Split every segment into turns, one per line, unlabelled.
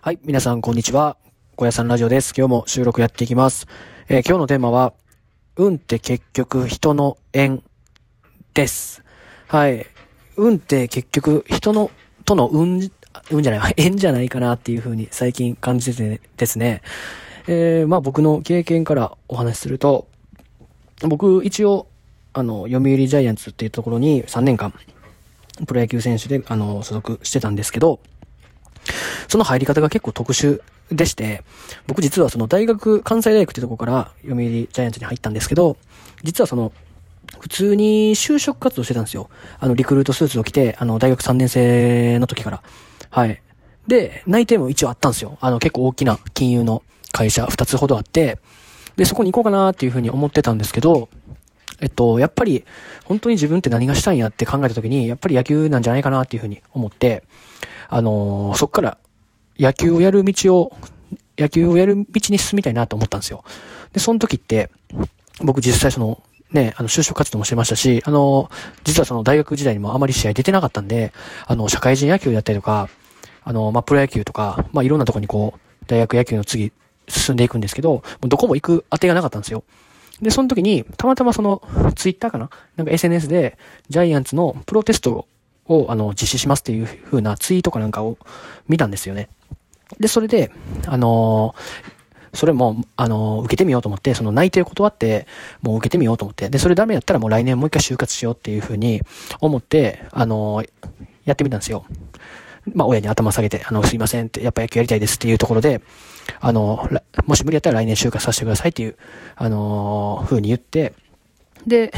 はい、皆さんこんにちは。小屋さんラジオです。今日も収録やっていきます。えー、今日のテーマは、運って結局人の縁です。はい。運って結局人の、との運、運じゃない、縁じゃないかなっていう風に最近感じててですね。えー、まあ僕の経験からお話しすると、僕一応、あの、読売ジャイアンツっていうところに3年間、プロ野球選手で、あの、所属してたんですけど、その入り方が結構特殊でして、僕実はその大学、関西大学ってとこから読売ジャイアンツに入ったんですけど、実はその、普通に就職活動してたんですよ。あの、リクルートスーツを着て、あの、大学3年生の時から。はい。で、内定も一応あったんですよ。あの、結構大きな金融の会社2つほどあって、で、そこに行こうかなっていうふうに思ってたんですけど、えっと、やっぱり、本当に自分って何がしたいんやって考えた時に、やっぱり野球なんじゃないかなっていうふうに思って、あのー、そっから野球をやる道を、野球をやる道に進みたいなと思ったんですよ。で、その時って、僕実際その、ね、あの、就職活動もしてましたし、あの、実はその大学時代にもあまり試合出てなかったんで、あの、社会人野球やったりとか、あの、まあ、プロ野球とか、まあ、いろんなとこにこう、大学野球の次、進んでいくんですけど、もうどこも行く当てがなかったんですよ。で、その時に、たまたまその、ツイッターかな？なんか SNS で、ジャイアンツのプロテストを、あの、実施しますっていう風なツイートかなんかを見たんですよね。で、それで、あの、それも、あの、受けてみようと思って、その内定を断って、もう受けてみようと思って、で、それダメやったらもう来年もう一回就活しようっていう風に思って、あの、やってみたんですよ。まあ、親に頭下げて、あの、すいませんって、やっぱ野球やりたいですっていうところで、あの、もし無理やったら来年就活させてくださいっていう、あの風に言って、で、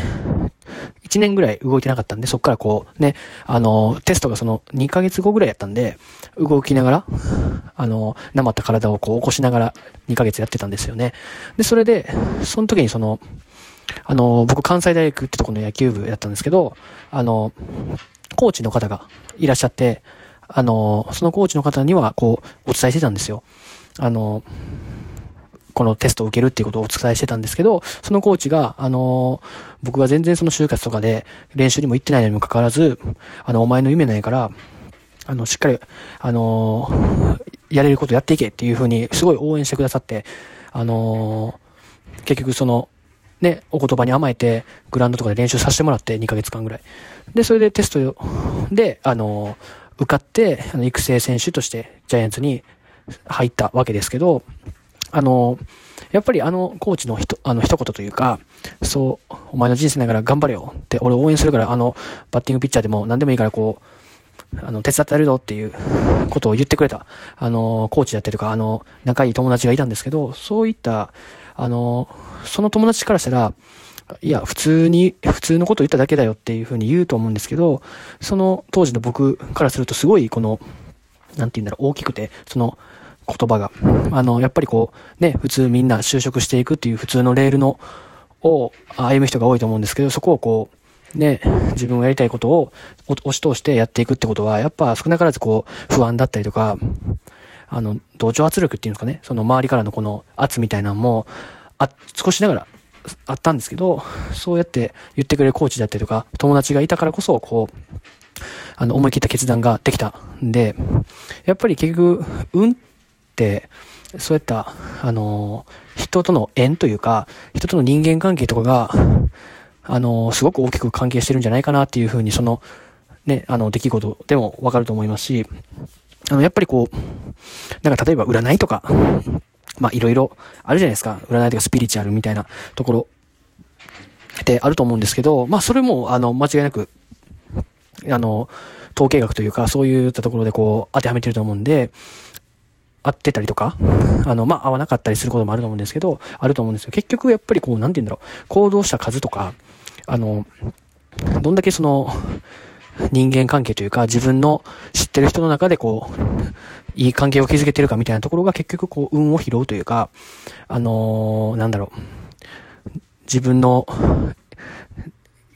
1年ぐらい動いてなかったんで、そっからこう、ね、あの、テストがその2ヶ月後ぐらいやったんで、動きながら、あの、なまった体をこう起こしながら2ヶ月やってたんですよね。で、それで、その時にその、あの、僕関西大学ってとこの野球部やったんですけど、あの、コーチの方がいらっしゃって、あの、そのコーチの方にはこう、お伝えしてたんですよ。あの、このテストを受けるっていうことをお伝えしてたんですけど、そのコーチが、あの僕が全然その就活とかで練習にも行ってないのにもかかわらず、あの、お前の夢ないから、あの、しっかり、あのやれることやっていけっていうふうに、すごい応援してくださって、あの結局その、ね、お言葉に甘えて、グラウンドとかで練習させてもらって、2ヶ月間ぐらい。で、それでテストで、あの受かって、あの、育成選手としてジャイアンツに入ったわけですけど、あの、やっぱりあのコーチのひと、あの一言というか、そう、お前の人生ながら頑張れよって、俺応援するから、あの、バッティングピッチャーでも何でもいいからこう、あの、手伝ってやるぞっていうことを言ってくれた、あの、コーチだったりとか、あの、仲いい友達がいたんですけど、そういった、あの、その友達からしたら、いや、普通に、普通のことを言っただけだよっていうふうに言うと思うんですけど、その当時の僕からするとすごいこの、なんて言うんだろう、大きくて、その、言葉が。あの、やっぱりこう、ね、普通みんな就職していくっていう普通のレールの、を歩む人が多いと思うんですけど、そこをこう、ね、自分がやりたいことを押し通してやっていくってことは、やっぱ少なからずこう、不安だったりとか、あの、同調圧力っていうんですかね、その周りからのこの圧みたいなのも、あ、少しながらあったんですけど、そうやって言ってくれるコーチだったりとか、友達がいたからこそ、こう、あの、思い切った決断ができたんで、やっぱり結局、運っ、そうやった、あの、人との縁というか、人との人間関係とかが、あの、すごく大きく関係してるんじゃないかなっていうふうに、その、ね、あの、出来事でもわかると思いますし、あの、やっぱりこう、なんか例えば占いとか、まあいろいろあるじゃないですか。占いとかスピリチュアルみたいなところってあると思うんですけど、まあそれも、あの、間違いなく、あの、統計学というか、そういったところでこう、当てはめてると思うんで、合ってたりとか、あの、まあ、合わなかったりすることもあると思うんですけど、あると思うんですよ。結局、やっぱりこう、なんて言うんだろう、行動した数とか、あの、どんだけその、人間関係というか、自分の知ってる人の中でこう、いい関係を築けてるかみたいなところが結局こう、運を拾うというか、あのー、なんだろう、自分の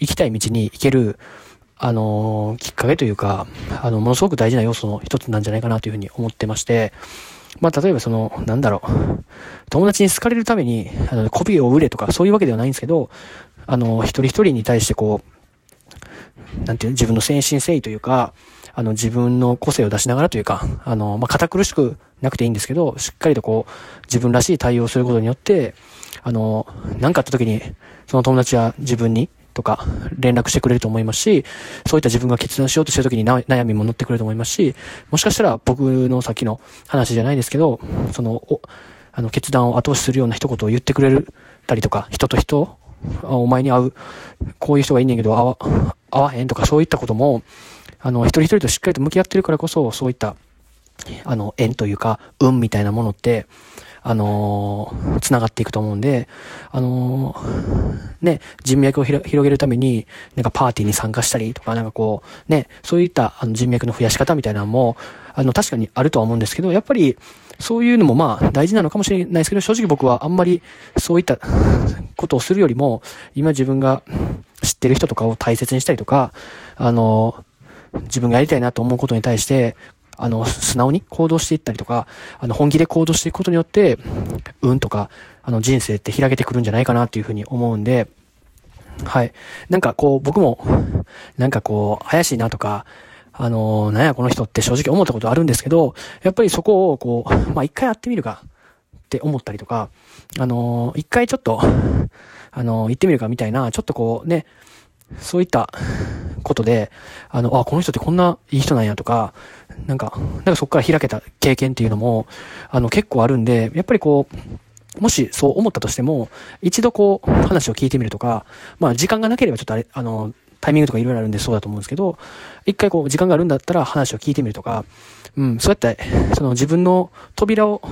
行きたい道に行ける、あの、きっかけというか、あの、ものすごく大事な要素の一つなんじゃないかなというふうに思ってまして、まあ、例えばその、なんだろう、友達に好かれるために、あの、コピーを売れとか、そういうわけではないんですけど、あの、一人一人に対してこう、なんていう自分の先進性というか、あの、自分の個性を出しながらというか、あの、まあ、堅苦しくなくていいんですけど、しっかりとこう、自分らしい対応をすることによって、あの、何かあった時に、その友達は自分に、とか、連絡してくれると思いますし、そういった自分が決断しようとしてる時に悩みも乗ってくれると思いますし、もしかしたら僕のさっきの話じゃないですけど、その、お、あの、決断を後押しするような一言を言ってくれるたりとか、人と人、お前に会う、こういう人がいんねんけど、会わ、会わへんとかそういったことも、あの、一人一人としっかりと向き合ってるからこそ、そういった、あの、縁というか、運みたいなものって、あのー、繋がっていくと思うんで、あのー、ね、人脈を広げるために、なんかパーティーに参加したりとか、なんかこう、ね、そういったあの人脈の増やし方みたいなのも、あの、確かにあるとは思うんですけど、やっぱり、そういうのもまあ大事なのかもしれないですけど、正直僕はあんまりそういったことをするよりも、今自分が知ってる人とかを大切にしたりとか、あの、自分がやりたいなと思うことに対して、あの、素直に行動していったりとか、あの、本気で行動していくことによって、運とか、あの、人生って開けてくるんじゃないかなっていうふうに思うんで、はい。なんかこう、僕も、なんかこう、怪しいなとか、あの、なんやこの人って正直思ったことあるんですけど、やっぱりそこをこう、まあ、一回やってみるかって思ったりとか、あの、一回ちょっと、あの、行ってみるかみたいな、ちょっとこうね、そういったことで、あの、あ、この人ってこんないい人なんやとか、なんか、なんかそこから開けた経験っていうのも、あの、結構あるんで、やっぱりこう、もしそう思ったとしても、一度こう、話を聞いてみるとか、まあ時間がなければちょっとあれ、あの、タイミングとかいろいろあるんでそうだと思うんですけど、一回こう、時間があるんだったら話を聞いてみるとか、うん、そうやって、その自分の扉を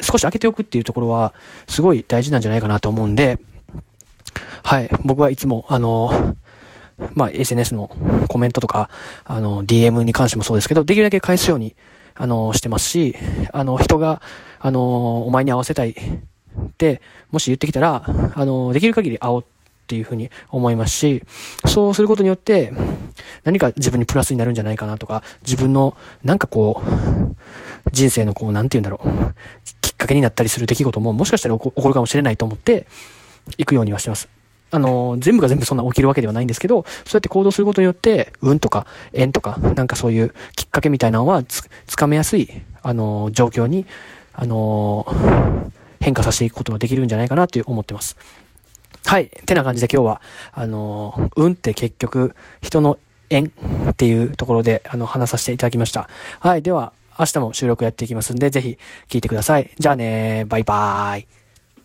少し開けておくっていうところは、すごい大事なんじゃないかなと思うんで、はい、僕はいつも、あの、まあ、SNS のコメントとか、あの、DM に関してもそうですけど、できるだけ返すように、あの、してますし、あの、人が、あの、お前に合わせたいって、もし言ってきたら、あの、できる限り会おうっていうふうに思いますし、そうすることによって、何か自分にプラスになるんじゃないかなとか、自分の、なんかこう、人生のこう、なんて言うんだろう、きっかけになったりする出来事も、もしかしたら起こるかもしれないと思って、行くようにはしてます。あの、全部が全部そんな起きるわけではないんですけど、そうやって行動することによって、運とか縁とか、なんかそういうきっかけみたいなのはつ、つかめやすい、あの、状況に、あの、変化させていくことができるんじゃないかなって思ってます。はい。てな感じで今日は、あの、運って結局、人の縁っていうところで、あの、話させていただきました。はい。では、明日も収録やっていきますんで、ぜひ聞いてください。じゃあねバイバーイ。